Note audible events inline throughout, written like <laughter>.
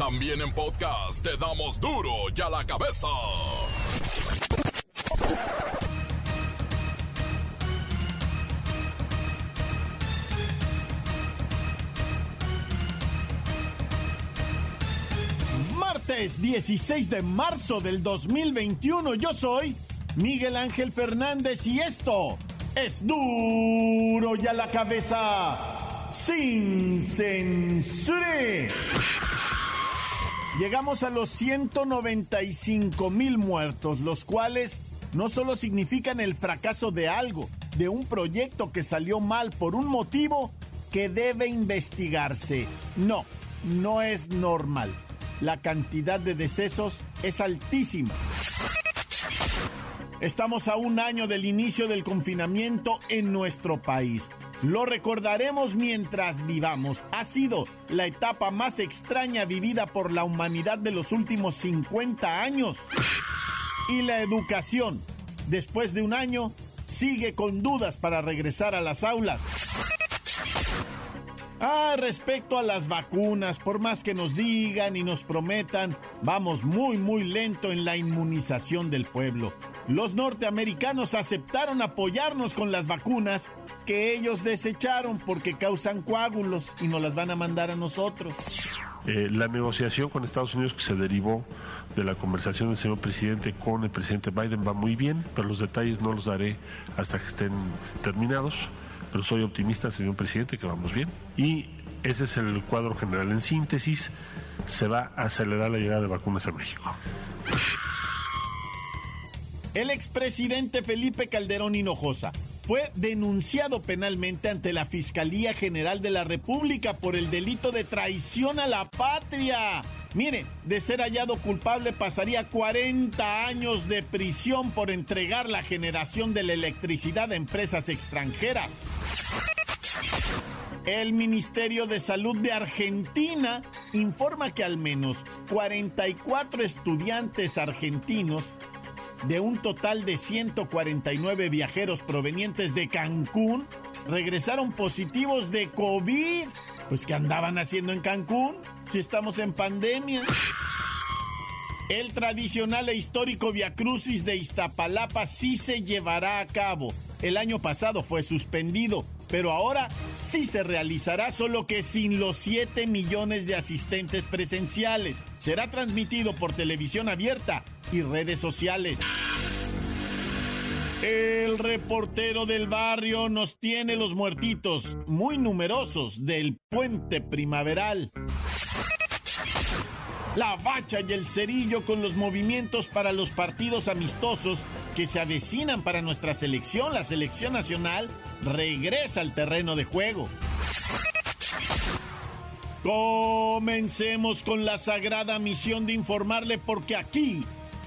También en podcast te damos duro y a la cabeza. Martes 16 de marzo del 2021 yo soy Miguel Ángel Fernández y esto es duro y a la cabeza sin censura. Llegamos a los 195 mil muertos, los cuales no solo significan el fracaso de algo, de un proyecto que salió mal por un motivo que debe investigarse. No, no es normal. La cantidad de decesos es altísima. Estamos a un año del inicio del confinamiento en nuestro país. Lo recordaremos mientras vivamos. Ha sido la etapa más extraña vivida por la humanidad de los últimos 50 años. Y la educación, después de un año, sigue con dudas para regresar a las aulas. Ah, respecto a las vacunas, por más que nos digan y nos prometan, vamos muy, muy lento en la inmunización del pueblo. Los norteamericanos aceptaron apoyarnos con las vacunas que ellos desecharon porque causan coágulos y nos las van a mandar a nosotros. Eh, la negociación con Estados Unidos que se derivó de la conversación del señor presidente con el presidente Biden va muy bien, pero los detalles no los daré hasta que estén terminados. Pero soy optimista, señor presidente, que vamos bien. Y ese es el cuadro general. En síntesis, se va a acelerar la llegada de vacunas a México. El expresidente Felipe Calderón Hinojosa fue denunciado penalmente ante la Fiscalía General de la República por el delito de traición a la patria. Mire, de ser hallado culpable pasaría 40 años de prisión por entregar la generación de la electricidad a empresas extranjeras. El Ministerio de Salud de Argentina informa que al menos 44 estudiantes argentinos de un total de 149 viajeros provenientes de Cancún regresaron positivos de COVID. Pues ¿qué andaban haciendo en Cancún? Si estamos en pandemia. El tradicional e histórico Via Crucis de Iztapalapa sí se llevará a cabo. El año pasado fue suspendido, pero ahora sí se realizará, solo que sin los 7 millones de asistentes presenciales. Será transmitido por televisión abierta y redes sociales. El reportero del barrio nos tiene los muertitos muy numerosos del puente primaveral. La bacha y el cerillo con los movimientos para los partidos amistosos que se avecinan para nuestra selección, la selección nacional, regresa al terreno de juego. Comencemos con la sagrada misión de informarle porque aquí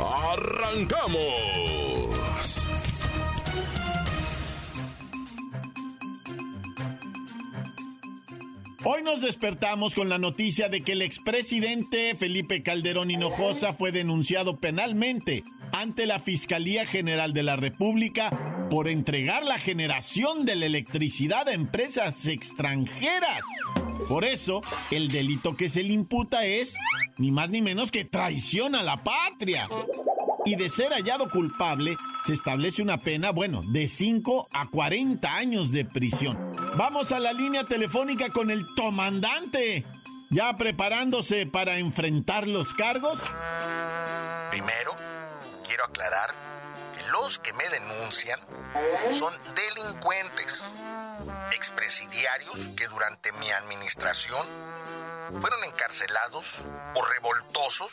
¡Arrancamos! Hoy nos despertamos con la noticia de que el expresidente Felipe Calderón Hinojosa fue denunciado penalmente ante la Fiscalía General de la República por entregar la generación de la electricidad a empresas extranjeras. Por eso, el delito que se le imputa es ni más ni menos que traición a la patria. Y de ser hallado culpable, se establece una pena, bueno, de 5 a 40 años de prisión. Vamos a la línea telefónica con el comandante, ya preparándose para enfrentar los cargos. Primero, quiero aclarar los que me denuncian son delincuentes, expresidiarios que durante mi administración fueron encarcelados por revoltosos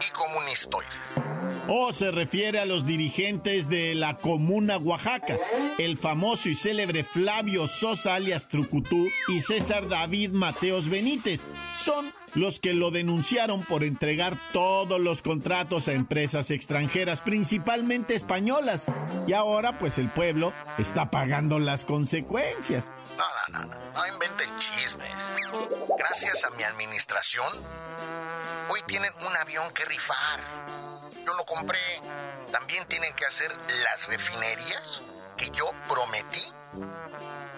y comunistoides. O se refiere a los dirigentes de la Comuna Oaxaca, el famoso y célebre Flavio Sosa alias Trucutú y César David Mateos Benítez. Son los que lo denunciaron por entregar todos los contratos a empresas extranjeras, principalmente españolas. Y ahora pues el pueblo está pagando las consecuencias. No, no, no, no, inventen chismes. Gracias a mi administración, hoy tienen un avión que rifar. Yo lo compré. También tienen que hacer las refinerías que yo prometí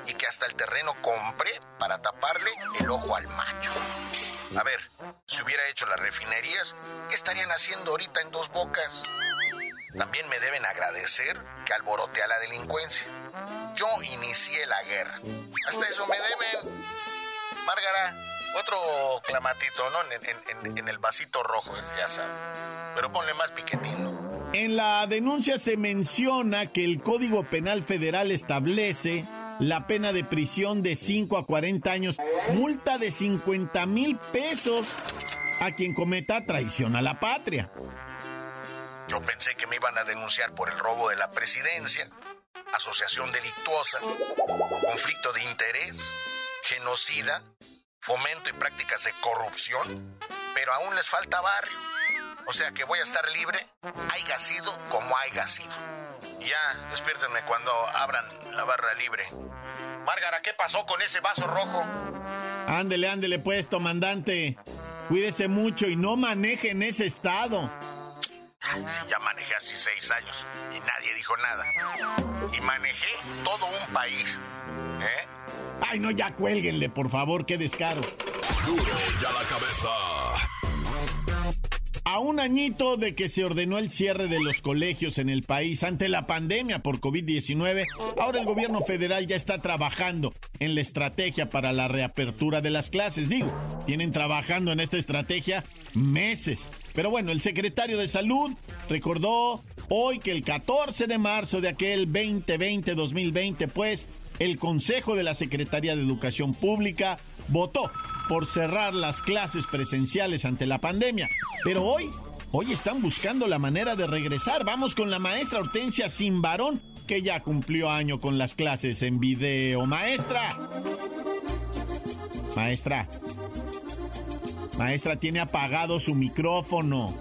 y que hasta el terreno compré para taparle el ojo al macho. A ver, si hubiera hecho las refinerías, ¿qué estarían haciendo ahorita en dos bocas? También me deben agradecer que alborote a la delincuencia. Yo inicié la guerra. Hasta eso me deben. Márgara, otro clamatito, ¿no? En, el vasito rojo, ya sabe. Pero ponle más piquetín, ¿no? En la denuncia se menciona que el Código Penal Federal establece la pena de prisión de 5 a 40 años, multa de 50 mil pesos a quien cometa traición a la patria. Yo pensé que me iban a denunciar por el robo de la presidencia, asociación delictuosa, conflicto de interés, genocida, fomento y prácticas de corrupción, pero aún les falta barrio. O sea que voy a estar libre, haya sido como haya sido. Ya, despiértenme cuando abran la barra libre. Márgara, ¿qué pasó con ese vaso rojo? Ándele, ándele pues, comandante. Cuídese mucho y no maneje en ese estado. Sí, ya manejé así seis años y nadie dijo nada. Y manejé todo un país. ¿Eh? Ay, no, ya cuélguenle, por favor, qué descaro. Duro ya la cabeza. A un añito de que se ordenó el cierre de los colegios en el país ante la pandemia por COVID-19, ahora el gobierno federal ya está trabajando en la estrategia para la reapertura de las clases. Digo, tienen trabajando en esta estrategia meses. Pero bueno, el secretario de Salud recordó hoy que el 14 de marzo de aquel 2020-2020, pues, el Consejo de la Secretaría de Educación Pública votó por cerrar las clases presenciales ante la pandemia. Pero hoy, hoy están buscando la manera de regresar. Vamos con la maestra Hortensia Simbarón, que ya cumplió año con las clases en video. Maestra. Maestra. Maestra, tiene apagado su micrófono.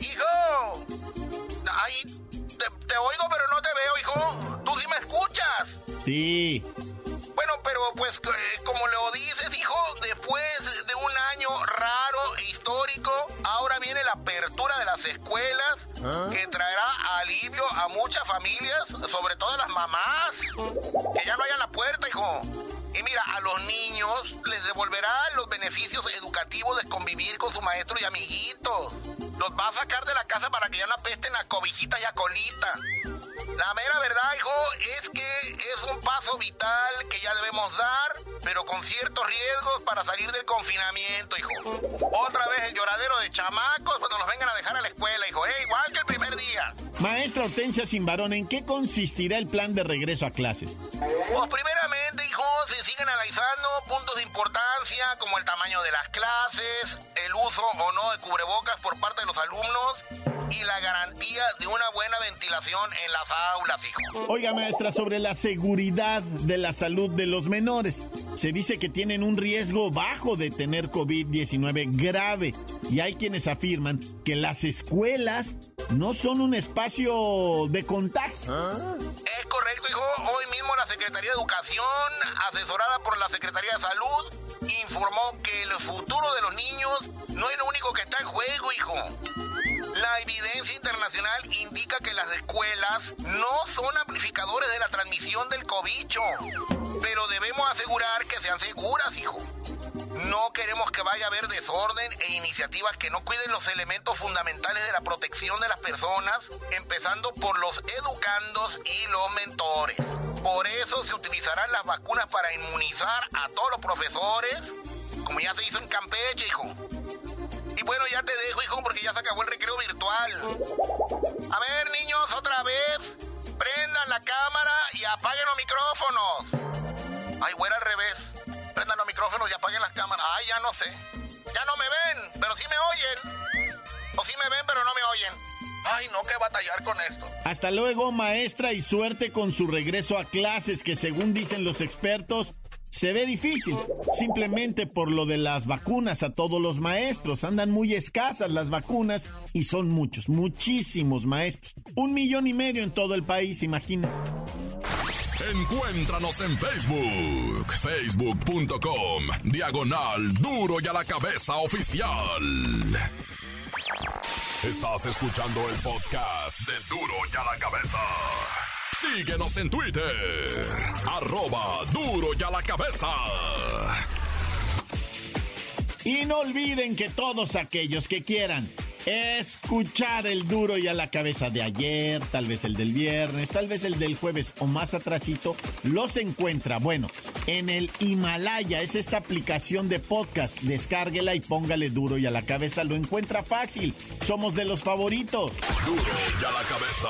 ¡Hijo! Ay, te, oigo, pero no te veo, hijo. ¿Tú sí me escuchas? Sí. Bueno, pero pues eh, como lo dices, hijo, después de un año raro e histórico, ahora viene la apertura de las escuelas que traerá alivio a muchas familias, sobre todo a las mamás, que ya no hayan la puerta, hijo. Y mira, a los niños les devolverá los beneficios educativos de convivir con su maestro y amiguitos. Los va a sacar de la casa para que ya no apesten a cobijitas y a colita. La mera verdad, hijo, es que es un paso vital que ya debemos dar, pero con ciertos riesgos para salir del confinamiento, hijo. Otra vez el lloradero de chamacos cuando nos vengan a dejar a la escuela, hijo, eh, igual que el primer día. Maestra Hortensia Simbarón, ¿en qué consistirá el plan de regreso a clases? Pues primeramente, hijo, se siguen analizando puntos de importancia como el tamaño de las clases, el uso o no de cubrebocas por parte de los alumnos y la garantía de una buena ventilación en las aulas, hijo. Oiga, maestra, sobre la seguridad de la salud de los menores. Se dice que tienen un riesgo bajo de tener COVID-19 grave y hay quienes afirman que las escuelas no son un espacio de contagio. Es correcto, hijo. Hoy mismo la Secretaría de Educación, asesorada por la Secretaría de Salud, informó que el futuro de los niños no es lo único que está en juego, hijo. La evidencia internacional indica que las escuelas no son amplificadores de la transmisión del cobicho, pero debemos asegurar que sean seguras, hijo. No queremos que vaya a haber desorden e iniciativas que no cuiden los elementos fundamentales de la protección de las personas, empezando por los educandos y los mentores. Por eso se utilizarán las vacunas para inmunizar a todos los profesores, como ya se hizo en Campeche, hijo. Y bueno, ya te dejo, hijo, porque ya se acabó el recreo virtual. A ver, niños, otra vez. Prendan la cámara y apaguen los micrófonos. Ay, güera al revés. Prendan los micrófonos. y apaguen las cámaras. Ay, ya no sé. Ya no me ven, pero sí me oyen. O sí me ven, pero no me oyen. Ay, no, que batallar con esto. Hasta luego, maestra, y suerte con su regreso a clases, que según dicen los expertos, se ve difícil, simplemente por lo de las vacunas a todos los maestros. Andan muy escasas las vacunas y son muchos, muchísimos maestros. Un millón y medio en todo el país, imagínense. Encuéntranos en Facebook, facebook.com, diagonal duro y a la cabeza oficial. Estás escuchando el podcast de duro y a la cabeza. Síguenos en Twitter. Arroba duro y a la cabeza. Y no olviden que todos aquellos que quieran escuchar el duro y a la cabeza de ayer, tal vez el del viernes, tal vez el del jueves o más atrasito, los encuentra, bueno, en el Himalaya, es esta aplicación de podcast, descárguela y póngale duro y a la cabeza, lo encuentra fácil, somos de los favoritos. Duro y a la cabeza.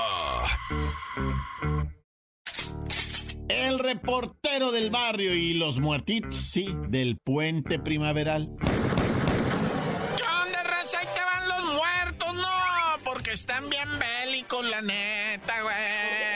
El reportero del barrio y los muertitos, sí, del puente primaveral. Están bien bélicos, la neta, güey.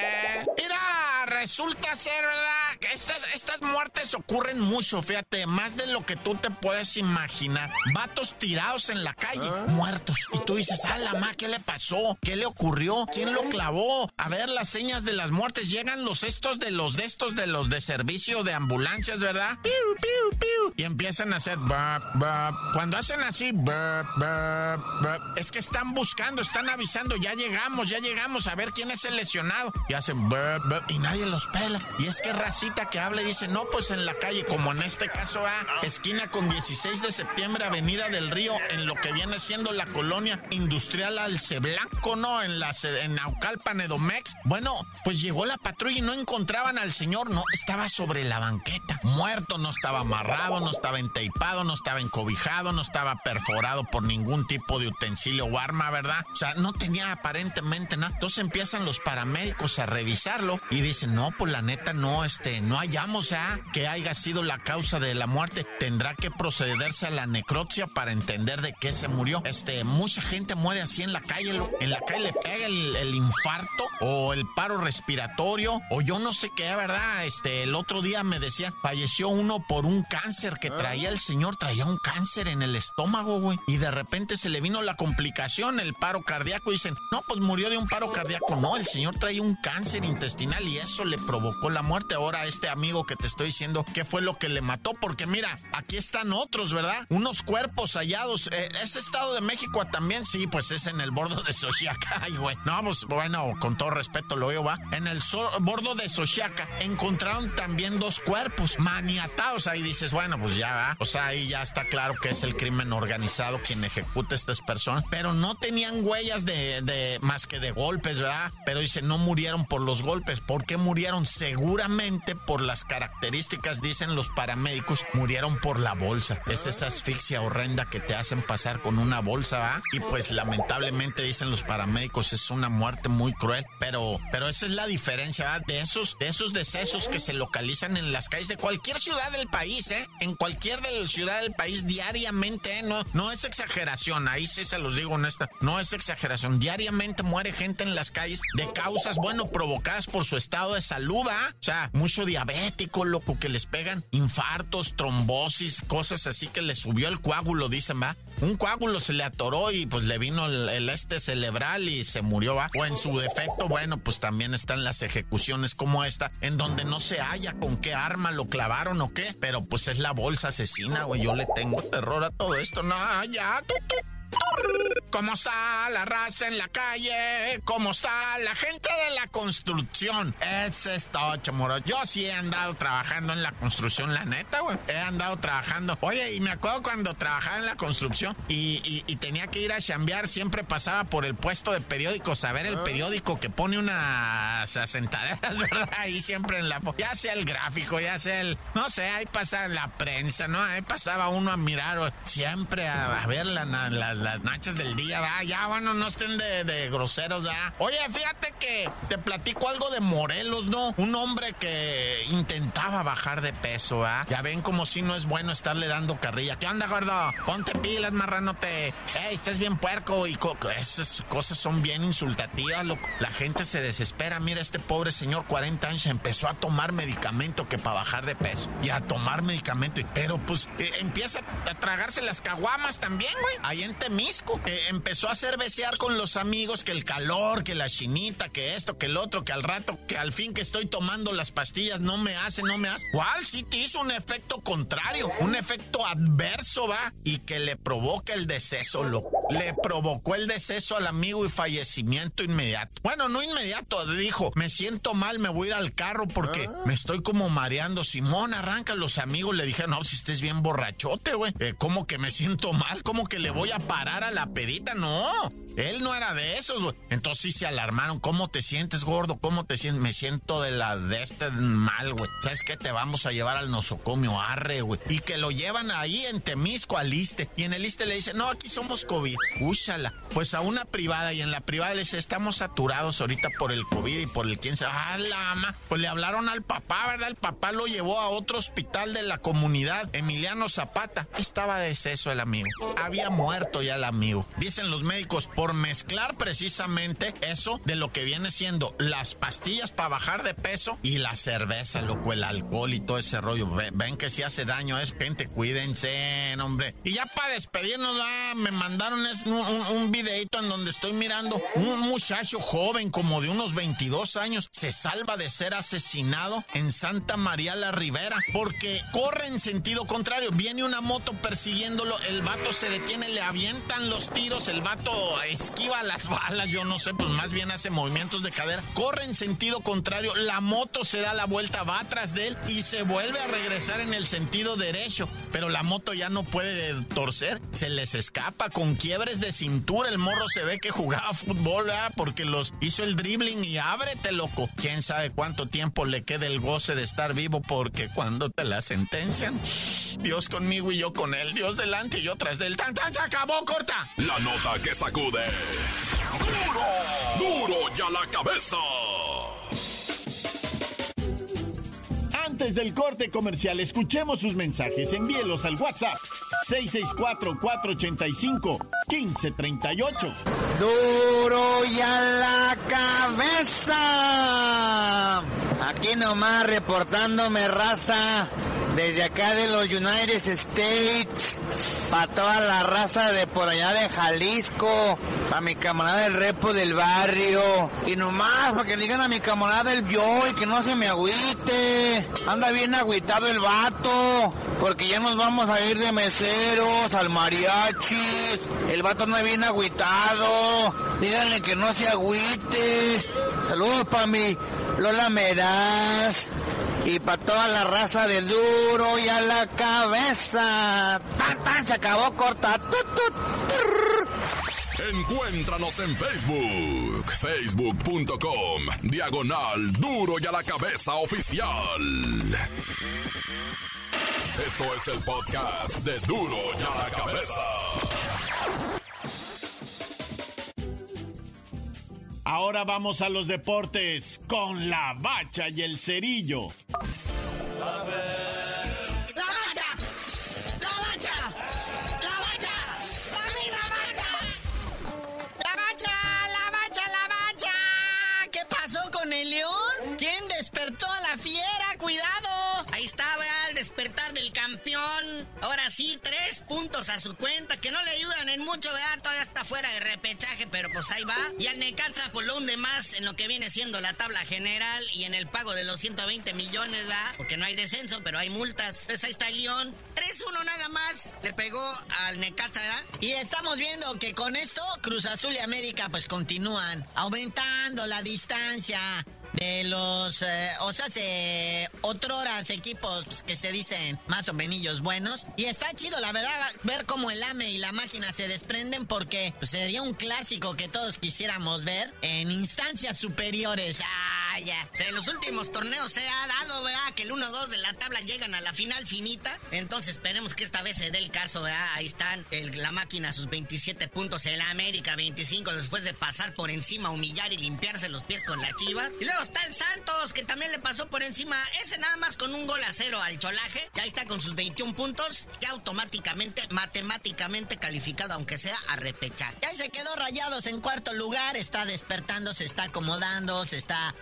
Resulta ser, ¿verdad? Que estas, estas muertes ocurren mucho, fíjate, más de lo que tú te puedes imaginar. Vatos tirados en la calle, ¿Ah? muertos. Y tú dices, ah, la ma, ¿qué le pasó? ¿Qué le ocurrió? ¿Quién lo clavó? A ver las señas de las muertes. Llegan los estos de los de estos de los de servicio de ambulancias, ¿verdad? Piu, piu, piu. Y empiezan a hacer Cuando hacen así, es que están buscando, están avisando, ya llegamos, ya llegamos a ver quién es el lesionado. Y hacen y nadie pela. Y es que racita que habla y dice, no, pues en la calle, como en este caso A, esquina con 16 de septiembre, Avenida del Río, en lo que viene siendo la colonia industrial Alce Blanco, ¿no? En la en Naucalpan, Edomex. Bueno, pues llegó la patrulla y no encontraban al señor, no, estaba sobre la banqueta, muerto, no estaba amarrado, no estaba enteipado, no estaba encobijado, no estaba perforado por ningún tipo de utensilio o arma, ¿verdad? O sea, no tenía aparentemente nada. Entonces empiezan los paramédicos a revisarlo y dicen, pues la neta no, este, no hallamos ya que haya sido la causa de la muerte. Tendrá que procederse a la necropsia para entender de qué se murió. Este, mucha gente muere así en la calle, en la calle le pega el, infarto o el paro respiratorio o yo no sé qué, ¿verdad? Este, el otro día me decían, falleció uno por un cáncer que traía el señor, traía un cáncer en el estómago, güey. Y de repente se le vino la complicación, el paro cardíaco. Dicen, no, pues murió de un paro cardíaco. No, el señor traía un cáncer intestinal y eso le provocó la muerte. Ahora, este amigo que te estoy diciendo, ¿qué fue lo que le mató? Porque mira, aquí están otros, ¿verdad? Unos cuerpos hallados. Eh, ¿Es Estado de México también? Sí, pues es en el bordo de Xochiaca. <laughs> Ay, güey. No, pues bueno, con todo respeto lo oigo, va. En el bordo de Xochiaca encontraron también dos cuerpos maniatados. Ahí dices, bueno, pues ya va. O sea, ahí ya está claro que es el crimen organizado quien ejecuta estas personas. Pero no tenían huellas de, de más que de golpes, ¿verdad? Pero dice, no murieron por los golpes. ¿Por qué murieron? Seguramente por las características, dicen los paramédicos, murieron por la bolsa. Es esa asfixia horrenda que te hacen pasar con una bolsa, ¿va? Y pues lamentablemente dicen los paramédicos, es una muerte muy cruel. Pero, pero esa es la diferencia, ¿va? De esos, de esos decesos que se localizan en las calles de cualquier ciudad del país, ¿eh? En cualquier de las ciudades del país diariamente, ¿eh? No, no es exageración, ahí sí se los digo honesta, no es exageración. Diariamente muere gente en las calles de causas, bueno, provocadas por su estado de salud, ¿va? O sea, mucho diabético, loco, que les pegan infartos, trombosis, cosas así que le subió el coágulo, dicen, ¿va? Un coágulo se le atoró y pues le vino el, este cerebral y se murió, ¿va? O en su defecto, bueno, pues también están las ejecuciones como esta, en donde no se halla con qué arma lo clavaron o qué, pero pues es la bolsa asesina, güey. Yo le tengo terror a todo esto. No, ya, ¿Cómo está la raza en la calle? ¿Cómo está la gente de la construcción? Es esto, moro. Yo sí he andado trabajando en la construcción, la neta, güey. He andado trabajando. Oye, y me acuerdo cuando trabajaba en la construcción y, tenía que ir a chambear, siempre pasaba por el puesto de periódicos a ver el ah. periódico que pone unas asentaderas, <laughs> ¿verdad? Ahí siempre en la... Ya sea el gráfico, ya sea el... No sé, ahí pasaba la prensa, ¿no? Ahí pasaba uno a mirar, siempre a, ver la, la las nachas del día, va. Ya, bueno, no estén de, groseros, ya. Oye, fíjate que te platico algo de Morelos, ¿no? Un hombre que intentaba bajar de peso, ¿ah? Ya ven como si no es bueno estarle dando carrilla. ¿Qué onda, gordo? Ponte pilas, marranote. Ey, estás bien puerco. Y esas cosas son bien insultativas, loco. La gente se desespera. Mira, este pobre señor, 40 años, empezó a tomar medicamento que para bajar de peso. Y a tomar medicamento. Pero pues eh, empieza a tragarse las caguamas también, güey. Ahí en Temisco. Eh, empezó a hacer besear con los amigos que el calor, que la chinita, que esto, que el otro, que al rato, que al fin que estoy tomando las pastillas no me hace, no me hace. ¿Cuál? Sí te hizo un efecto contrario, un efecto adverso, va, y que le provoca el deceso, loco. Le provocó el deceso al amigo y fallecimiento inmediato. Bueno, no inmediato, dijo, me siento mal, me voy a ir al carro porque me estoy como mareando. Simón, arranca, los amigos le dijeron, no, si estés bien borrachote, güey. Eh, ¿Cómo que me siento mal? ¿Cómo que le voy a parar a la pedita? No, él no era de esos, güey. Entonces sí se alarmaron. ¿Cómo te sientes, gordo? ¿Cómo te sientes? Me siento de la de este mal, güey. ¿Sabes qué? Te vamos a llevar al nosocomio, arre, güey. Y que lo llevan ahí en Temisco al Iste. Y en el Iste le dicen, no, aquí somos COVID. Úchala. Pues a una privada y en la privada le dice, estamos saturados ahorita por el COVID y por el quién se... ¡Ah, la ama! Pues le hablaron al papá, ¿verdad? El papá lo llevó a otro hospital de la comunidad, Emiliano Zapata. Estaba de deceso el amigo. Había muerto ya el amigo. Dicen los médicos, por mezclar precisamente eso de lo que viene siendo las pastillas para bajar de peso y la cerveza, loco, el alcohol y todo ese rollo. Ven, que si hace daño es gente, cuídense, hombre. Y ya para despedirnos, me mandaron un, un, videito en donde estoy mirando un muchacho joven como de unos 22 años se salva de ser asesinado en Santa María la Ribera porque corre en sentido contrario. Viene una moto persiguiéndolo, el vato se detiene, le avientan los tiros, el vato esquiva las balas, yo no sé, pues más bien hace movimientos de cadera, corre en sentido contrario, la moto se da la vuelta, va atrás de él y se vuelve a regresar en el sentido derecho, pero la moto ya no puede torcer, se les escapa con quiebres de cintura, el morro se ve que jugaba fútbol, ¿verdad? porque los hizo el dribbling y ábrete, loco. Quién sabe cuánto tiempo le queda el goce de estar vivo, porque cuando te la sentencian, Dios conmigo y yo con él, Dios delante y yo tras del tan tan se acabó, corta. La nota que sacude. ¡Duro! ¡Duro ya la cabeza! Antes del corte comercial, escuchemos sus mensajes. Envíelos al WhatsApp 664-485-1538. Duro ya la cabeza. Aquí nomás reportándome raza desde acá de los United States, para toda la raza de por allá de Jalisco, para mi camarada del repo del barrio, y nomás para que digan a mi camarada el y que no se me agüite, anda bien agüitado el vato, porque ya nos vamos a ir de meseros al mariachis, el vato anda bien agüitado, díganle que no se agüite, saludos para mi Lola Meraz y para toda la raza de duro y a la cabeza. ¡Tan, acabó corta. Encuéntranos en Facebook, facebook.com, diagonal duro y a la cabeza oficial. Esto es el podcast de duro y a la cabeza. Ahora vamos a los deportes con la bacha y el cerillo. ¡La campeón. Ahora sí, tres puntos a su cuenta, que no le ayudan en mucho, ¿verdad? Todavía está fuera de repechaje, pero pues ahí va. Y al Necaxa pues lo hunde más en lo que viene siendo la tabla general y en el pago de los 120 millones, ¿verdad? Porque no hay descenso, pero hay multas. Pues ahí está el León. 3-1 nada más. Le pegó al Necaxa, ¿verdad? Y estamos viendo que con esto Cruz Azul y América pues continúan aumentando la distancia de los, eh, o sea, se equipos pues, que se dicen más o menos buenos. Y está chido, la verdad, ver cómo el AME y la máquina se desprenden porque pues, sería un clásico que todos quisiéramos ver en instancias superiores. Vaya. En los últimos torneos se ha dado, ¿verdad? Que el 1-2 de la tabla llegan a la final finita. Entonces esperemos que esta vez se dé el caso, ¿verdad? Ahí están la máquina sus 27 puntos, el América 25 después de pasar por encima, humillar y limpiarse los pies con las chivas. Y luego está el Santos, que también le pasó por encima, ese nada más con un gol a cero al Cholaje. Ya está con sus 21 puntos, ya automáticamente, matemáticamente calificado, aunque sea a repechaje. Ya se quedó rayados en cuarto lugar, está despertando, se está acomodando, se está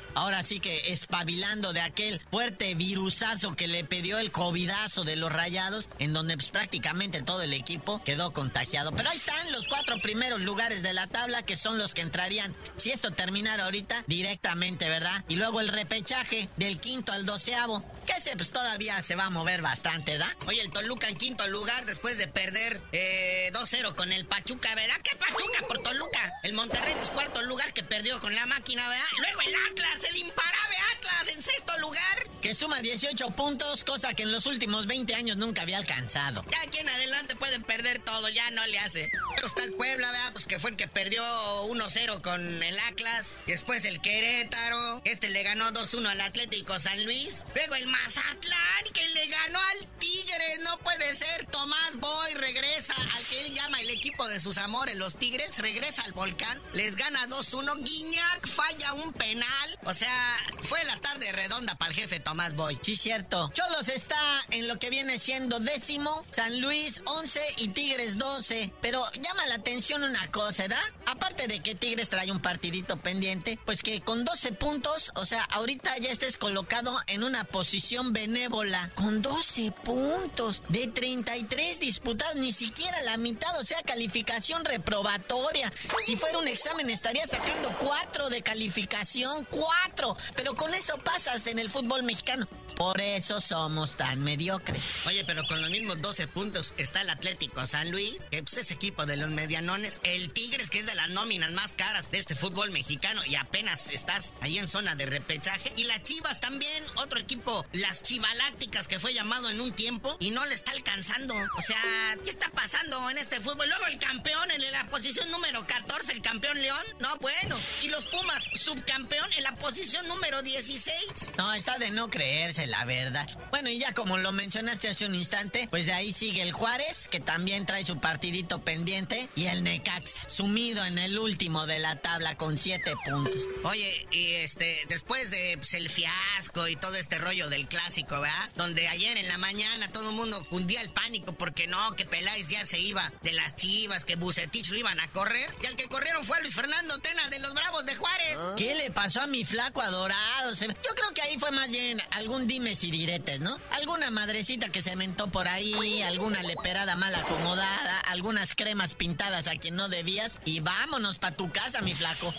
sí que espabilando de aquel fuerte virusazo que le pidió el covidazo de los rayados, en donde pues, prácticamente todo el equipo quedó contagiado. Pero ahí están los cuatro primeros lugares de la tabla que son los que entrarían, si esto terminara ahorita, directamente, ¿verdad? Y luego el repechaje del quinto al doceavo, que ese pues todavía se va a mover bastante, ¿da? Oye, el Toluca en quinto lugar después de perder eh, 2-0 con el Pachuca, ¿verdad? ¿Qué Pachuca por Toluca? El Monterrey es cuarto lugar que perdió con la máquina, ¿verdad? Luego el Atlas, el imparable Atlas en sexto lugar. Que suma 18 puntos, cosa que en los últimos 20 años nunca había alcanzado. Ya aquí en adelante pueden perder todo, ya no le hace. Luego está el Puebla, ¿verdad? Pues que fue el que perdió 1-0 con el Atlas. Después el Querétaro. Este le ganó 2-1 al Atlético San Luis. Luego el Mazatlán, que le ganó al Tigres. No puede ser. Tomás Boy regresa al que él llama el equipo de sus amores, los Tigres. Regresa al volcán. Les gana 2-1. Guiñac falla un penal. O sea, fue la tarde redonda para el jefe Tomás Boy. Sí, cierto. Cholos está en lo que viene siendo décimo, San Luis 11 y Tigres 12. Pero llama la atención una cosa, ¿verdad? Aparte de que Tigres trae un partidito pendiente, pues que con 12 puntos, o sea, ahorita ya estés colocado en una posición benévola. Con 12 puntos de 33 disputados, ni siquiera la mitad, o sea, calificación reprobatoria. Si fuera un examen estaría sacando 4 de calificación, 4. Pero con eso pasas en el fútbol mexicano. Por eso somos tan mediocres. Oye, pero con los mismos 12 puntos está el Atlético San Luis, que pues, es equipo de los medianones. El Tigres, que es de las nóminas más caras de este fútbol mexicano, y apenas estás ahí en zona de repechaje. Y las Chivas también, otro equipo, las Chivalácticas, que fue llamado en un tiempo y no le está alcanzando. O sea, ¿qué está pasando en este fútbol? Luego el campeón en la posición número 14, el campeón León. No, bueno. Y los Pumas, subcampeón en la posición número 16. No, está de no creerse, la verdad. Bueno, y ya como lo mencionaste hace un instante, pues de ahí sigue el Juárez, que también trae su partidito pendiente, y el Necaxa, sumido en el último de la tabla con siete puntos. Oye, y este, después de pues, el fiasco y todo este rollo del clásico, ¿verdad? Donde ayer en la mañana todo el mundo cundía el pánico porque no, que Peláez ya se iba de las chivas, que Bucetich lo iban a correr. Y al que corrieron fue a Luis Fernando Tena de los Bravos de Juárez. ¿Qué le pasó a mi flaco adorado? Yo creo que ahí fue más bien algún dimes y diretes, ¿no? Alguna madrecita que se mentó por ahí, alguna leperada mal acomodada, algunas cremas pintadas a quien no debías, y vámonos pa' tu casa, mi flaco.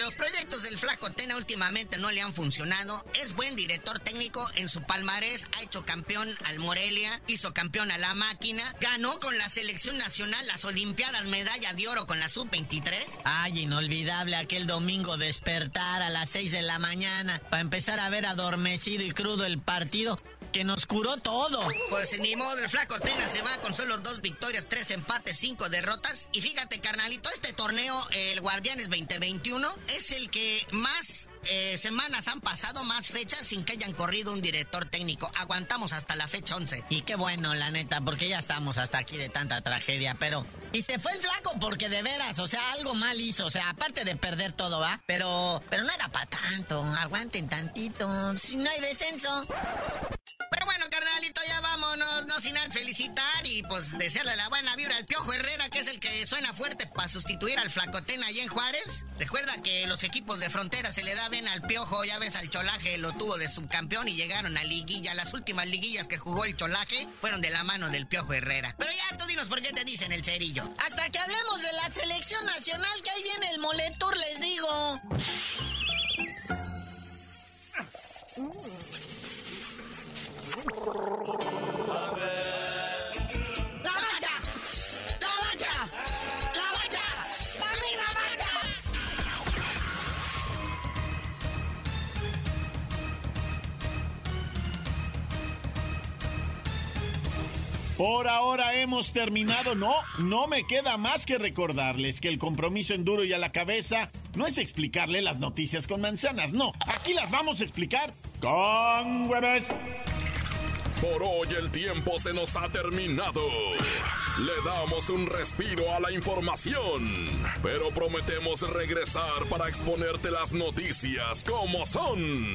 Los proyectos del Flaco Tena últimamente no le han funcionado. Es buen director técnico. En su palmarés ha hecho campeón al Morelia, hizo campeón a la máquina, ganó con la selección nacional las Olimpiadas medalla de oro con la sub-23. Ay, inolvidable aquel domingo despertar a las 6 de la mañana para empezar a ver adormecido y crudo el partido que nos curó todo. Pues ni modo, el flaco Tena se va con solo dos victorias, tres empates, cinco derrotas. Y fíjate, carnalito, este torneo, el Guardianes 2021, es el que más eh, semanas han pasado, más fechas sin que hayan corrido un director técnico. Aguantamos hasta la fecha 11. Y qué bueno, la neta, porque ya estamos hasta aquí de tanta tragedia, pero... Y se fue el flaco porque de veras, o sea, algo mal hizo, o sea, aparte de perder todo, ¿va? Pero, pero no era para tanto, aguanten tantito, si no hay descenso. Sin antes felicitar y pues desearle la buena vibra al Piojo Herrera, que es el que suena fuerte para sustituir al Flacotena allá en Juárez. Recuerda que los equipos de frontera se le da bien al Piojo, ya ves al Cholaje, lo tuvo de subcampeón y llegaron a liguilla. Las últimas liguillas que jugó el Cholaje fueron de la mano del Piojo Herrera. Pero ya tú dinos por qué te dicen el cerillo. Hasta que hablemos de la selección nacional, que ahí viene el Moletour, les digo. ¡La Por ahora hemos terminado. No, no me queda más que recordarles que el compromiso en duro y a la cabeza no es explicarle las noticias con manzanas. No, aquí las vamos a explicar con huevos. Por hoy el tiempo se nos ha terminado. Le damos un respiro a la información, pero prometemos regresar para exponerte las noticias como son.